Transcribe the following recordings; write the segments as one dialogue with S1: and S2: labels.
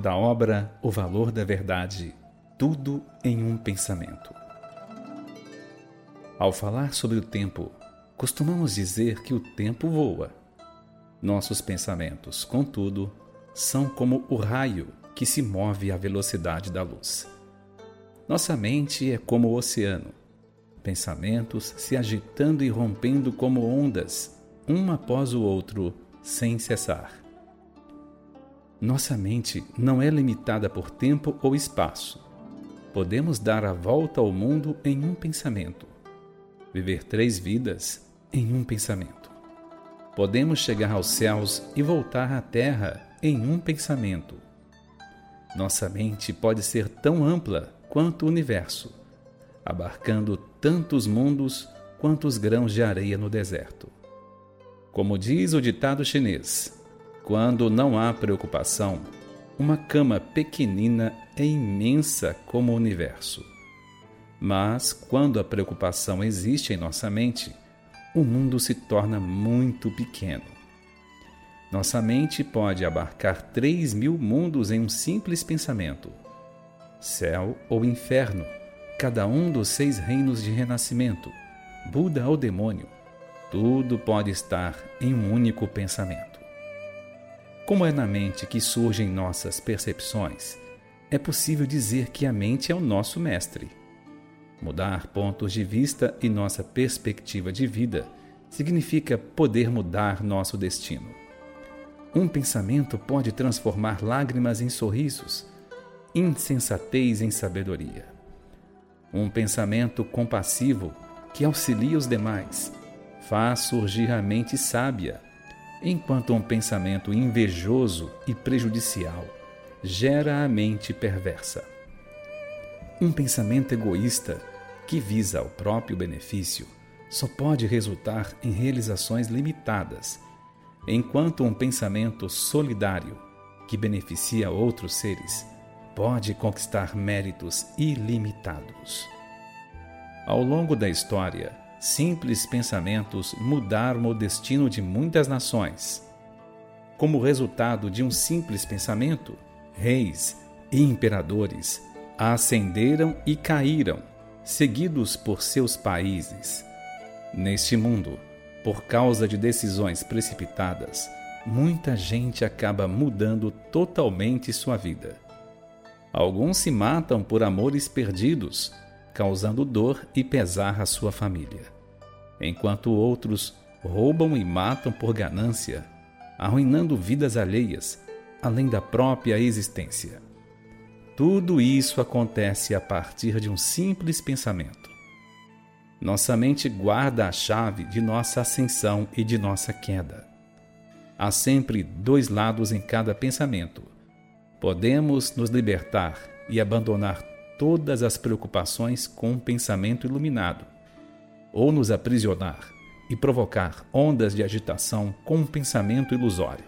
S1: da obra O Valor da Verdade, tudo em um pensamento. Ao falar sobre o tempo, costumamos dizer que o tempo voa. Nossos pensamentos, contudo, são como o raio que se move à velocidade da luz. Nossa mente é como o oceano, pensamentos se agitando e rompendo como ondas, um após o outro, sem cessar. Nossa mente não é limitada por tempo ou espaço. Podemos dar a volta ao mundo em um pensamento, viver três vidas em um pensamento. Podemos chegar aos céus e voltar à terra em um pensamento. Nossa mente pode ser tão ampla quanto o universo, abarcando tantos mundos quanto os grãos de areia no deserto. Como diz o ditado chinês, quando não há preocupação, uma cama pequenina é imensa como o universo. Mas quando a preocupação existe em nossa mente, o mundo se torna muito pequeno. Nossa mente pode abarcar 3 mil mundos em um simples pensamento. Céu ou inferno, cada um dos seis reinos de renascimento, Buda ou demônio, tudo pode estar em um único pensamento. Como é na mente que surgem nossas percepções, é possível dizer que a mente é o nosso mestre. Mudar pontos de vista e nossa perspectiva de vida significa poder mudar nosso destino. Um pensamento pode transformar lágrimas em sorrisos, insensatez em sabedoria. Um pensamento compassivo que auxilia os demais faz surgir a mente sábia, enquanto um pensamento invejoso e prejudicial gera a mente perversa. Um pensamento egoísta que visa o próprio benefício só pode resultar em realizações limitadas, enquanto um pensamento solidário que beneficia outros seres pode conquistar méritos ilimitados. Ao longo da história, simples pensamentos mudaram o destino de muitas nações. Como resultado de um simples pensamento, reis e imperadores ascenderam e caíram, seguidos por seus países. Neste mundo, por causa de decisões precipitadas, muita gente acaba mudando totalmente sua vida. Alguns se matam por amores perdidos causando dor e pesar à sua família, enquanto outros roubam e matam por ganância, arruinando vidas alheias, além da própria existência. Tudo isso acontece a partir de um simples pensamento. Nossa mente guarda a chave de nossa ascensão e de nossa queda. Há sempre dois lados em cada pensamento. Podemos nos libertar e abandonar todas as preocupações com um pensamento iluminado, ou nos aprisionar e provocar ondas de agitação com um pensamento ilusório.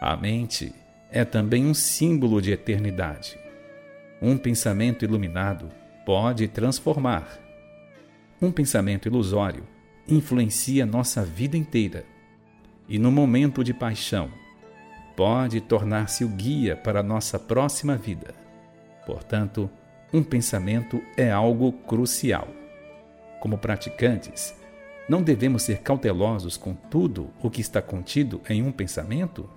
S1: A mente é também um símbolo de eternidade. Um pensamento iluminado pode transformar. Um pensamento ilusório influencia nossa vida inteira e, no momento de paixão, pode tornar-se o guia para a nossa próxima vida. Portanto, um pensamento é algo crucial. Como praticantes, não devemos ser cautelosos com tudo o que está contido em um pensamento?